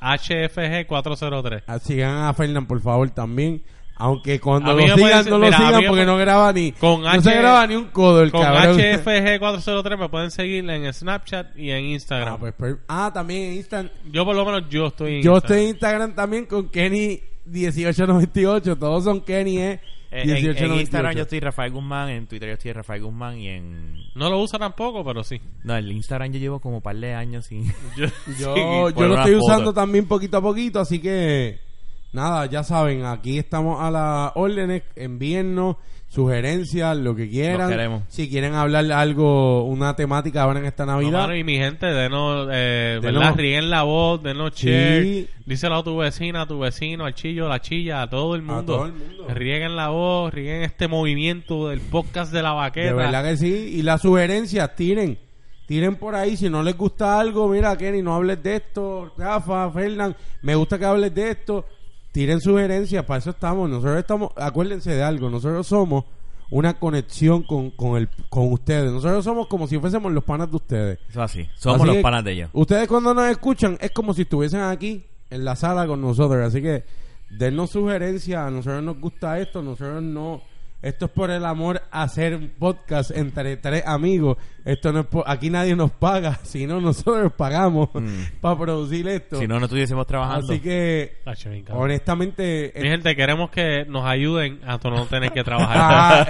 HFG 403. Ah, Sigan a Fernán, por favor, también. Aunque cuando lo sigan, no lo mira, sigan porque no graba ni. Con no se graba ni un codo el Con cabrón. HFG 403 me pueden seguir en Snapchat y en Instagram. Ah, pues, pues, ah, también en Instagram. Yo por lo menos yo estoy en Yo Instagram. estoy en Instagram también con Kenny 1898. Todos son Kenny, eh. Eh, en, en 1898. Instagram yo estoy Rafael Guzmán, en Twitter yo estoy Rafael Guzmán y en... No lo usa tampoco, pero sí. No, el Instagram yo llevo como un par de años sin... Yo- Yo, lo estoy foto. usando también poquito a poquito, así que nada, ya saben, aquí estamos a las órdenes, envíennos sugerencias, lo que quieran. Si quieren hablar algo, una temática ahora en esta No, Navidad. mano, y mi gente, denos, eh, Denos- ¿verdad? Ríen la voz, denos Sí. share. Díselo a tu vecina, a tu vecino, al chillo, a la chilla, a todo el mundo. todo el mundo. Rieguen la voz, rieguen este movimiento del podcast de la vaqueta. de verdad que sí. Y las sugerencias, tiren. Tiren por ahí. Si no les gusta algo, mira, Kenny, no hables de esto. Rafa, Fernán, me gusta que hables de esto. Tiren sugerencias, para eso estamos. Nosotros estamos, acuérdense de algo, nosotros somos una conexión con, con, el, con ustedes. Nosotros somos como si fuésemos los panas de ustedes. Eso así. Somos Así los que panas de ellos. Ustedes cuando nos escuchan es como si estuviesen aquí en la sala con nosotros. Así que dennos sugerencias. A nosotros nos gusta esto. Nosotros no. Esto es por el amor a hacer un podcast entre tres amigos. Esto no es por- aquí nadie nos paga, sino nosotros pagamos Mm. para producir esto. Si no, no estuviésemos trabajando. Así que honestamente Mi gente, queremos que nos ayuden a no tener que trabajar.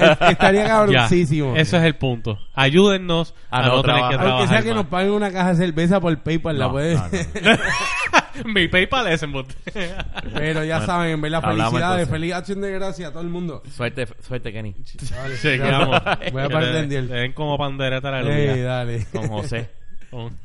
ah, es- estaría cabroncísimo. Ese es el punto. Ayúdennos a, A no no, tener que trabajar. Aunque sea que más. nos paguen una caja de cerveza por PayPal, la No, puede. no, no. Mi PayPal es en bot- Pero ya Bueno, saben, en verdad, hablamos felicidades, entonces. feliz acción de gracia a todo el mundo. Suerte, suerte, Kenny. Chequeamos. Voy a Que le- le den como pandereta a la Ey, luz. dale. Con José. Con-